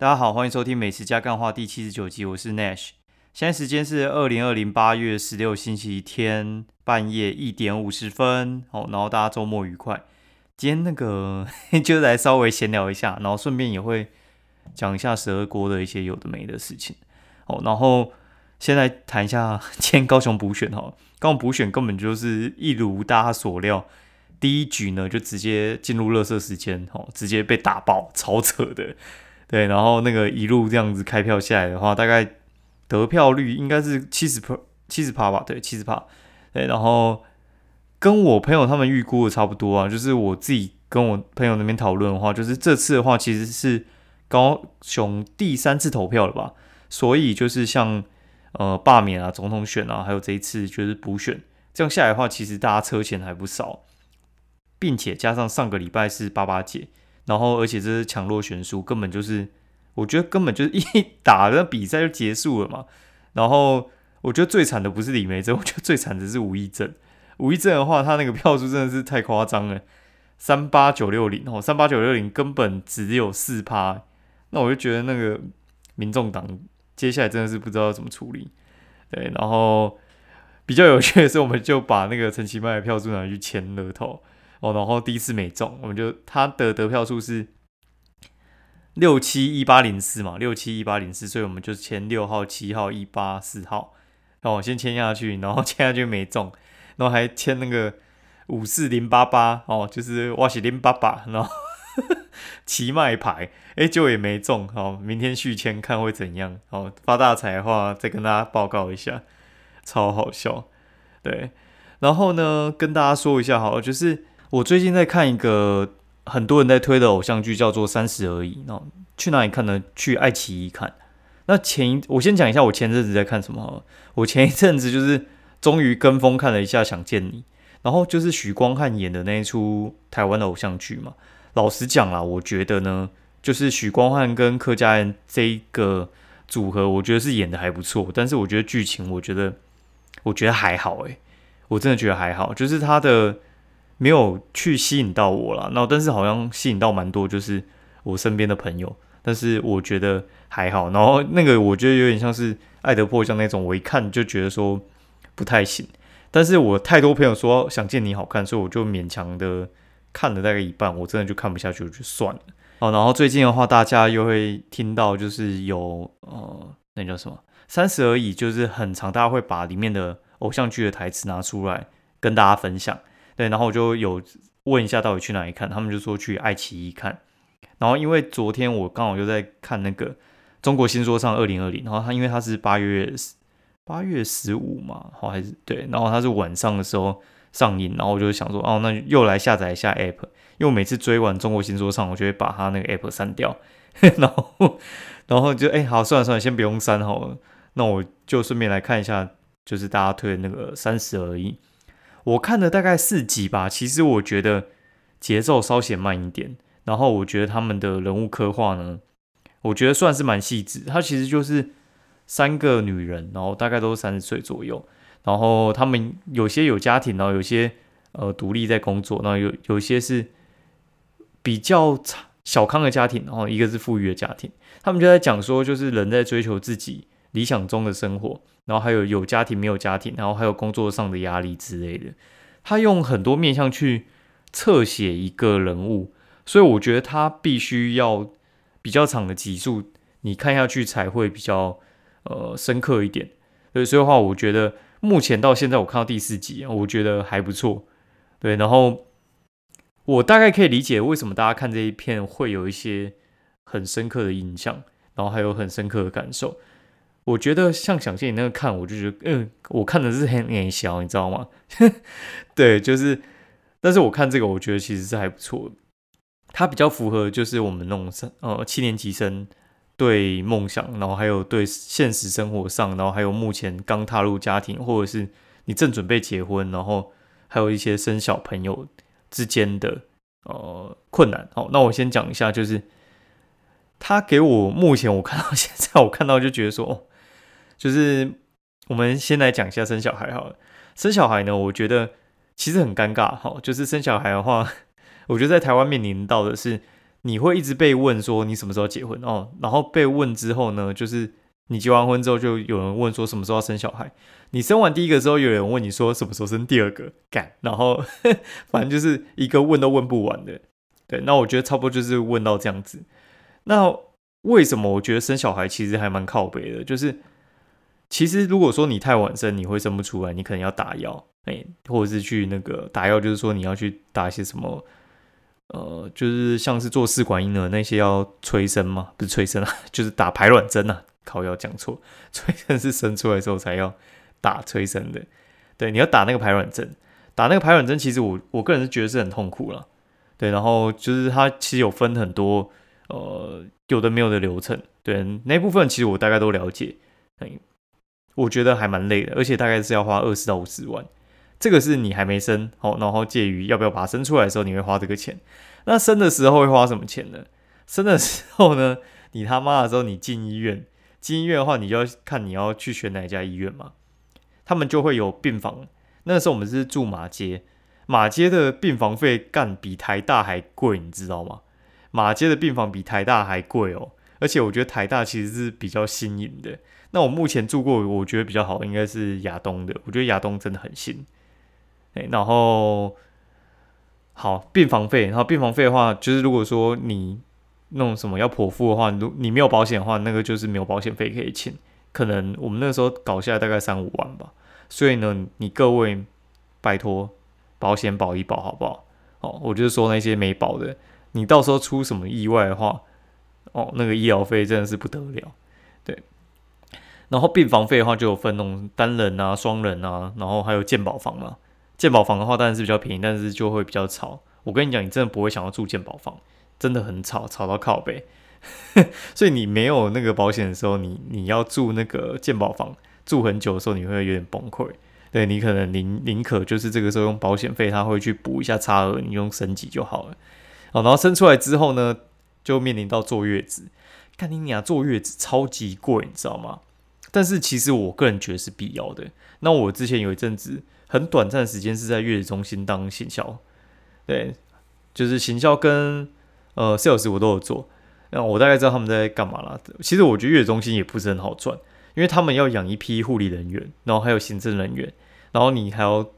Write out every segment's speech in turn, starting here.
大家好，欢迎收听《美食加干话》第七十九集，我是 Nash。现在时间是二零二零八月十六星期天半夜一点五十分。哦，然后大家周末愉快。今天那个 就来稍微闲聊一下，然后顺便也会讲一下十二锅的一些有的没的事情。哦，然后先来谈一下 今天高雄补选哈，高雄补选根本就是一如大家所料。第一局呢，就直接进入热射时间，哦，直接被打爆，超扯的，对，然后那个一路这样子开票下来的话，大概得票率应该是七十 per 七十趴吧，对，七十趴，对，然后跟我朋友他们预估的差不多啊，就是我自己跟我朋友那边讨论的话，就是这次的话其实是高雄第三次投票了吧，所以就是像呃罢免啊、总统选啊，还有这一次就是补选，这样下来的话，其实大家车钱还不少。并且加上上个礼拜是八八节，然后而且这是强弱悬殊，根本就是我觉得根本就是一打那比赛就结束了嘛。然后我觉得最惨的不是李梅珍，我觉得最惨的是吴义正。吴义正的话，他那个票数真的是太夸张了，三八九六零哦，三八九六零根本只有四趴。那我就觉得那个民众党接下来真的是不知道怎么处理。对，然后比较有趣的是，我们就把那个陈其迈的票数拿去签乐透。哦，然后第一次没中，我们就他的得票数是六七一八零四嘛，六七一八零四，所以我们就签六号、七号、一八四号，然后我先签下去，然后 签下去没中，然后还签那个五四零八八哦，就是哇西零八八，然后 奇麦牌，哎，就也没中，好，明天续签看会怎样，好发大财的话再跟大家报告一下，超好笑，对，然后呢跟大家说一下好，就是。我最近在看一个很多人在推的偶像剧，叫做《三十而已》。那去哪里看呢？去爱奇艺看。那前我先讲一下我前阵子在看什么。我前一阵子就是终于跟风看了一下《想见你》，然后就是许光汉演的那一出台湾的偶像剧嘛。老实讲啦，我觉得呢，就是许光汉跟柯佳嬿这一个组合，我觉得是演的还不错。但是我觉得剧情，我觉得我觉得还好诶，我真的觉得还好，就是他的。没有去吸引到我了，那但是好像吸引到蛮多，就是我身边的朋友，但是我觉得还好。然后那个我觉得有点像是《爱的迫降》那种，我一看就觉得说不太行。但是我太多朋友说想见你好看，所以我就勉强的看了大概一半，我真的就看不下去，我就算了。哦，然后最近的话，大家又会听到就是有呃，那叫什么《三十而已》，就是很长，大家会把里面的偶像剧的台词拿出来跟大家分享。对，然后我就有问一下到底去哪里看，他们就说去爱奇艺看。然后因为昨天我刚好就在看那个《中国新说唱二零二零》，然后他因为他是八月八月十五嘛，好还是对，然后他是晚上的时候上映，然后我就想说，哦，那又来下载一下 App，因为我每次追完《中国新说唱》，我就会把他那个 App 删掉，然后然后就哎，好，算了算了，先不用删好了，那我就顺便来看一下，就是大家推的那个三十而已。我看了大概四集吧，其实我觉得节奏稍显慢一点。然后我觉得他们的人物刻画呢，我觉得算是蛮细致。他其实就是三个女人，然后大概都是三十岁左右。然后他们有些有家庭，然后有些呃独立在工作，然后有有些是比较小康的家庭，然后一个是富裕的家庭。他们就在讲说，就是人在追求自己理想中的生活。然后还有有家庭没有家庭，然后还有工作上的压力之类的，他用很多面向去侧写一个人物，所以我觉得他必须要比较长的集数，你看下去才会比较呃深刻一点。对，所以的话，我觉得目前到现在我看到第四集，我觉得还不错。对，然后我大概可以理解为什么大家看这一片会有一些很深刻的印象，然后还有很深刻的感受。我觉得像想见你那个看，我就觉得，嗯，我看的是很眼小，你知道吗？对，就是，但是我看这个，我觉得其实是还不错，它比较符合就是我们那种生呃七年级生对梦想，然后还有对现实生活上，然后还有目前刚踏入家庭，或者是你正准备结婚，然后还有一些生小朋友之间的呃困难。好，那我先讲一下，就是他给我目前我看到 现在，我看到就觉得说，哦。就是我们先来讲一下生小孩好了。生小孩呢，我觉得其实很尴尬哈。就是生小孩的话，我觉得在台湾面临到的是，你会一直被问说你什么时候结婚哦，然后被问之后呢，就是你结完婚之后就有人问说什么时候要生小孩，你生完第一个之后有人问你说什么时候生第二个，干，然后 反正就是一个问都问不完的，对，那我觉得差不多就是问到这样子。那为什么我觉得生小孩其实还蛮靠北的？就是其实如果说你太晚生，你会生不出来，你可能要打药，哎，或者是去那个打药，就是说你要去打一些什么。呃，就是像是做试管婴儿那些要催生嘛，不是催生啊，就是打排卵针啊。靠，要讲错，催生是生出来之后才要打催生的。对，你要打那个排卵针，打那个排卵针，其实我我个人是觉得是很痛苦了。对，然后就是它其实有分很多呃有的没有的流程。对，那部分其实我大概都了解。哎，我觉得还蛮累的，而且大概是要花二十到五十万。这个是你还没生好，然后介于要不要把它生出来的时候，你会花这个钱。那生的时候会花什么钱呢？生的时候呢，你他妈的时候你进医院，进医院的话，你就要看你要去选哪家医院嘛。他们就会有病房。那时候我们是住马街，马街的病房费干比台大还贵，你知道吗？马街的病房比台大还贵哦。而且我觉得台大其实是比较新颖的。那我目前住过，我觉得比较好应该是亚东的。我觉得亚东真的很新。哎，然后好病房费，然后病房费的话，就是如果说你弄什么要剖腹的话，如你没有保险的话，那个就是没有保险费可以请。可能我们那时候搞下来大概三五万吧。所以呢，你各位拜托保险保一保好不好？哦，我就是说那些没保的，你到时候出什么意外的话，哦，那个医疗费真的是不得了。对，然后病房费的话就有分那种单人啊、双人啊，然后还有健保房嘛。鉴宝房的话当然是比较便宜，但是就会比较吵。我跟你讲，你真的不会想要住鉴宝房，真的很吵，吵到靠背。所以你没有那个保险的时候，你你要住那个鉴宝房，住很久的时候，你会有点崩溃。对你可能宁宁可就是这个时候用保险费，他会去补一下差额，你用升级就好了。哦，然后生出来之后呢，就面临到坐月子。看你俩坐月子超级贵，你知道吗？但是其实我个人觉得是必要的。那我之前有一阵子。很短暂的时间是在月子中心当行销，对，就是行销跟呃 sales 我都有做，那我大概知道他们在干嘛了。其实我觉得月子中心也不是很好赚，因为他们要养一批护理人员，然后还有行政人员，然后你还要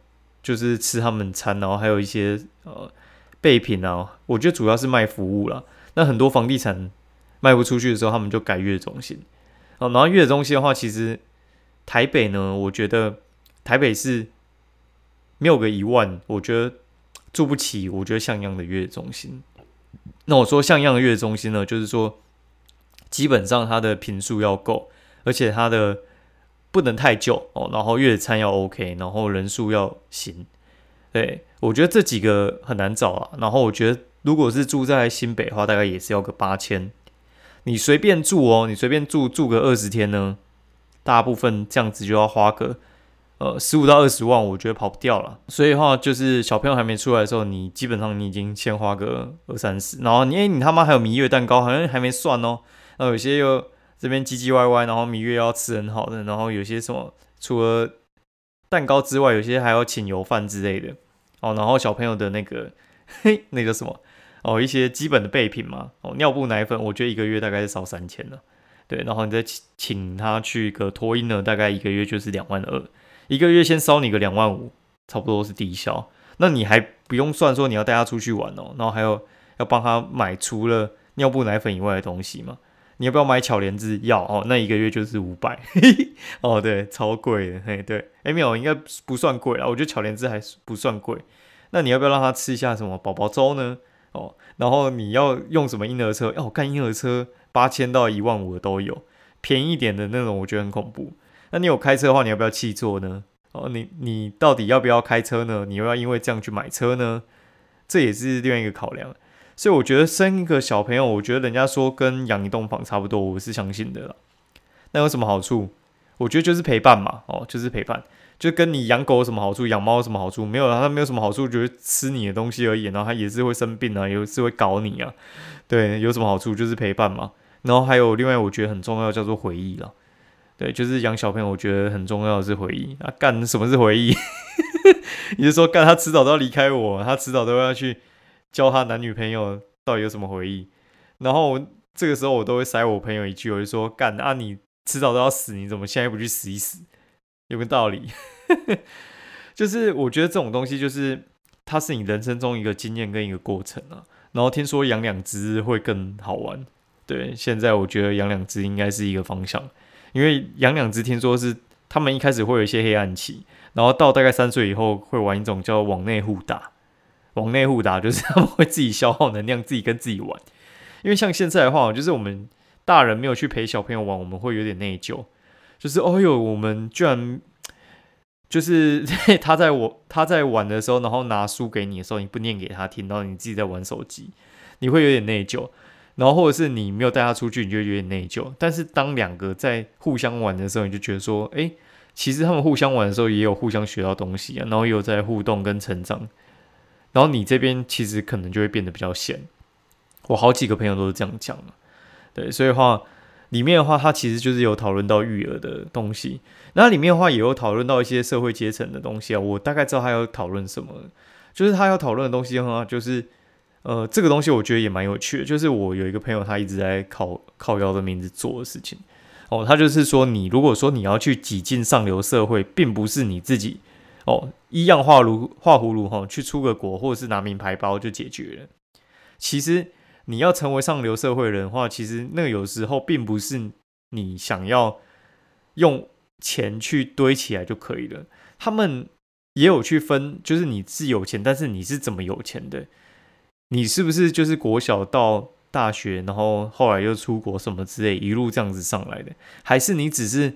就是吃他们餐，然后还有一些呃备品啊。我觉得主要是卖服务了。那很多房地产卖不出去的时候，他们就改月子中心。然后月子中心的话，其实台北呢，我觉得台北是。没有个一万，我觉得住不起。我觉得像样的月子中心，那我说像样的月子中心呢，就是说基本上它的频数要够，而且它的不能太旧哦，然后月餐要 OK，然后人数要行。对我觉得这几个很难找啊。然后我觉得如果是住在新北的话，大概也是要个八千。你随便住哦，你随便住住个二十天呢，大部分这样子就要花个。呃，十五到二十万，我觉得跑不掉了。所以的话，就是小朋友还没出来的时候，你基本上你已经先花个二三十，然后你哎，你他妈还有蜜月蛋糕，好像还没算哦。然后有些又这边唧唧歪歪，然后蜜月要吃很好的，然后有些什么除了蛋糕之外，有些还要请油饭之类的哦。然后小朋友的那个嘿，那个什么哦，一些基本的备品嘛，哦，尿布、奶粉，我觉得一个月大概是烧三千了。对，然后你再请请他去个托婴呢，大概一个月就是两万二。一个月先烧你个两万五，差不多是低消。那你还不用算说你要带他出去玩哦，然后还有要帮他买除了尿布奶粉以外的东西嘛？你要不要买巧莲子药哦？那一个月就是五百 哦，对，超贵的。嘿，对，哎没有，应该不算贵啦。我觉得巧莲子还不算贵。那你要不要让他吃一下什么宝宝粥呢？哦，然后你要用什么婴儿车？哦，看婴儿车八千到一万五的都有，便宜一点的那种我觉得很恐怖。那你有开车的话，你要不要气座呢？哦，你你到底要不要开车呢？你又要因为这样去买车呢？这也是另外一个考量。所以我觉得生一个小朋友，我觉得人家说跟养一栋房差不多，我是相信的啦。那有什么好处？我觉得就是陪伴嘛。哦，就是陪伴，就跟你养狗有什么好处，养猫有什么好处？没有啊，它没有什么好处，就是吃你的东西而已。然后它也是会生病啊，也是会搞你啊。对，有什么好处？就是陪伴嘛。然后还有另外，我觉得很重要，叫做回忆了。对，就是养小朋友，我觉得很重要的是回忆啊。干什么是回忆？你是说干他迟早都要离开我，他迟早都要去教他男女朋友到底有什么回忆？然后这个时候我都会塞我朋友一句，我就说：“干啊，你迟早都要死，你怎么现在不去死一死？有没有道理？” 就是我觉得这种东西，就是它是你人生中一个经验跟一个过程啊。然后听说养两只会更好玩，对，现在我觉得养两只应该是一个方向，因为养两只听说是他们一开始会有一些黑暗期，然后到大概三岁以后会玩一种叫往内互打，往内互打就是他们会自己消耗能量，自己跟自己玩。因为像现在的话，就是我们大人没有去陪小朋友玩，我们会有点内疚，就是哦哟，我们居然就是 他在我他在玩的时候，然后拿书给你的时候，你不念给他听，然后你自己在玩手机，你会有点内疚。然后或者是你没有带他出去，你就有点内疚。但是当两个在互相玩的时候，你就觉得说，哎，其实他们互相玩的时候也有互相学到东西啊，然后也有在互动跟成长。然后你这边其实可能就会变得比较闲。我好几个朋友都是这样讲的，对，所以话里面的话，它其实就是有讨论到育儿的东西，那里面的话也有讨论到一些社会阶层的东西啊。我大概知道他要讨论什么，就是他要讨论的东西的话，就是呃，这个东西我觉得也蛮有趣的。就是我有一个朋友，他一直在靠靠腰的名字做的事情哦，他就是说，你如果说你要去挤进上流社会，并不是你自己哦一样画炉画葫芦哈，去出个国或者是拿名牌包就解决了，其实。你要成为上流社会人的话，其实那个有时候并不是你想要用钱去堆起来就可以了。他们也有去分，就是你是有钱，但是你是怎么有钱的？你是不是就是国小到大学，然后后来又出国什么之类，一路这样子上来的？还是你只是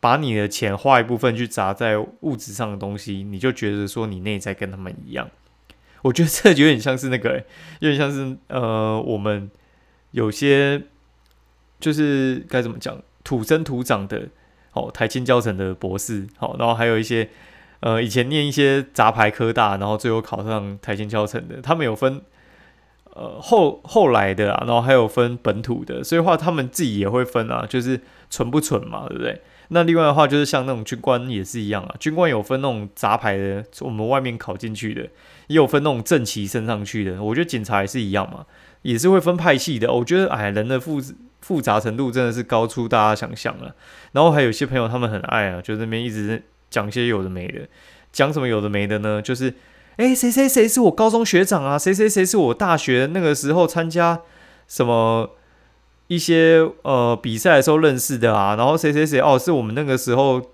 把你的钱花一部分去砸在物质上的东西，你就觉得说你内在跟他们一样？我觉得这有点像是那个，有点像是呃，我们有些就是该怎么讲，土生土长的，哦，台青教程的博士，好，然后还有一些呃，以前念一些杂牌科大，然后最后考上台青教程的，他们有分呃后后来的啊，然后还有分本土的，所以话他们自己也会分啊，就是纯不纯嘛，对不对？那另外的话，就是像那种军官也是一样啊，军官有分那种杂牌的，我们外面考进去的。也有分那种正旗升上去的，我觉得警察也是一样嘛，也是会分派系的。我觉得哎，人的复复杂程度真的是高出大家想象了。然后还有些朋友，他们很爱啊，就那边一直讲些有的没的，讲什么有的没的呢？就是哎，谁谁谁是我高中学长啊，谁谁谁是我大学那个时候参加什么一些呃比赛的时候认识的啊，然后谁谁谁哦，是我们那个时候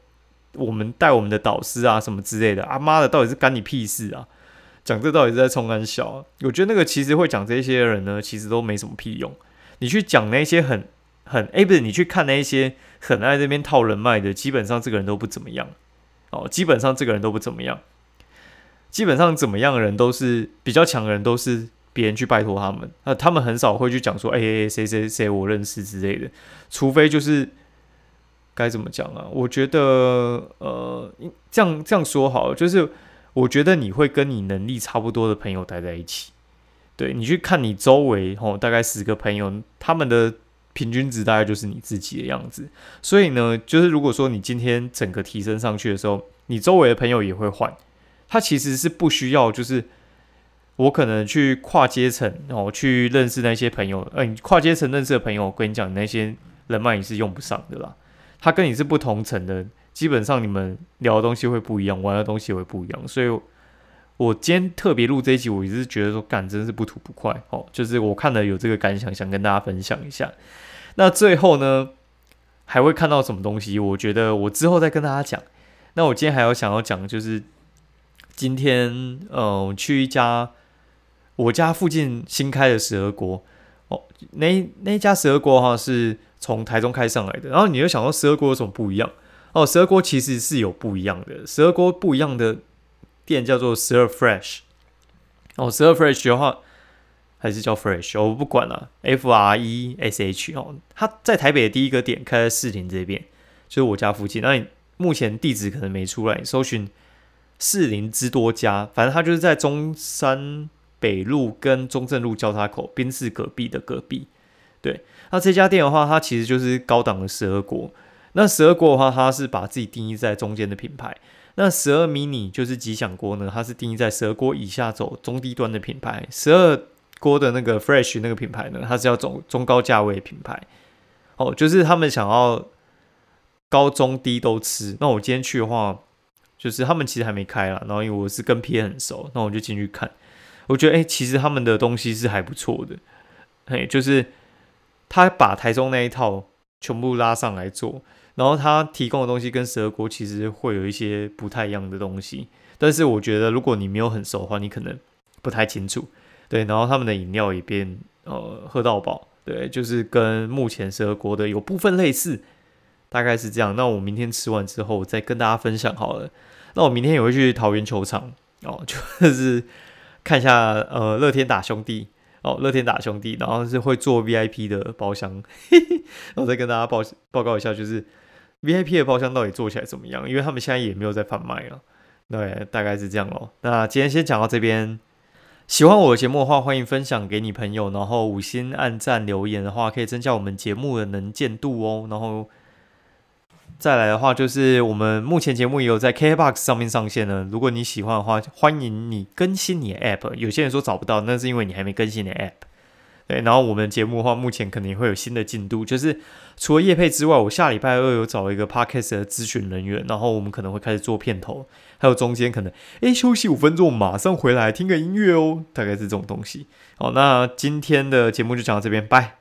我们带我们的导师啊，什么之类的。啊妈的，到底是干你屁事啊？讲这到底是在冲干笑？我觉得那个其实会讲这些人呢，其实都没什么屁用。你去讲那些很很哎，不是你去看那些很爱这边套人脉的，基本上这个人都不怎么样哦。基本上这个人都不怎么样。基本上怎么样的人都是比较强的人，都是别人去拜托他们。那他们很少会去讲说，哎哎，谁谁谁我认识之类的。除非就是该怎么讲啊？我觉得呃，这样这样说好，就是。我觉得你会跟你能力差不多的朋友待在一起，对你去看你周围吼，大概十个朋友，他们的平均值大概就是你自己的样子。所以呢，就是如果说你今天整个提升上去的时候，你周围的朋友也会换。他其实是不需要，就是我可能去跨阶层哦，去认识那些朋友。嗯，跨阶层认识的朋友，我跟你讲，那些人脉你是用不上的啦。他跟你是不同层的。基本上你们聊的东西会不一样，玩的东西也会不一样，所以我今天特别录这一集，我也是觉得说，干真是不吐不快哦，就是我看了有这个感想，想跟大家分享一下。那最后呢，还会看到什么东西？我觉得我之后再跟大家讲。那我今天还要想要讲，就是今天呃去一家我家附近新开的十二锅哦，那那家十二锅哈是从台中开上来的，然后你就想说十二锅有什么不一样？哦，十二锅其实是有不一样的。十二锅不一样的店叫做十二 Fresh。哦，十二 Fresh 的话还是叫 Fresh，我不管了。F R E S H 哦，它在台北的第一个点开在士林这边，就是我家附近。那你目前地址可能没出来，搜寻士林之多家，反正它就是在中山北路跟中正路交叉口宾士隔壁的隔壁。对，那这家店的话，它其实就是高档的十二锅。那十二锅的话，它是把自己定义在中间的品牌。那十二 mini 就是吉祥锅呢，它是定义在十二锅以下走中低端的品牌。十二锅的那个 Fresh 那个品牌呢，它是要走中高价位品牌，哦，就是他们想要高中低都吃。那我今天去的话，就是他们其实还没开啦，然后因为我是跟 P 很熟，那我就进去看，我觉得哎，其实他们的东西是还不错的，嘿，就是他把台中那一套全部拉上来做，然后他提供的东西跟十二锅其实会有一些不太一样的东西，但是我觉得如果你没有很熟的话，你可能不太清楚。对，然后他们的饮料也变呃喝到饱，对，就是跟目前蛇国的有部分类似，大概是这样。那我明天吃完之后再跟大家分享好了。那我明天也会去桃园球场哦，就是看一下呃乐天打兄弟哦，乐天打兄弟，然后是会做 VIP 的包厢，我再跟大家报报告一下，就是 VIP 的包厢到底做起来怎么样？因为他们现在也没有在贩卖了，对，大概是这样咯。那今天先讲到这边。喜欢我的节目的话，欢迎分享给你朋友，然后五星按赞留言的话，可以增加我们节目的能见度哦。然后再来的话，就是我们目前节目也有在 KBox 上面上线了。如果你喜欢的话，欢迎你更新你的 App。有些人说找不到，那是因为你还没更新你的 App。对，然后我们节目的话，目前可能也会有新的进度，就是除了叶配之外，我下礼拜二有找一个 Podcast 的咨询人员，然后我们可能会开始做片头，还有中间可能诶休息五分钟，马上回来听个音乐哦，大概是这种东西。好，那今天的节目就讲到这边，拜。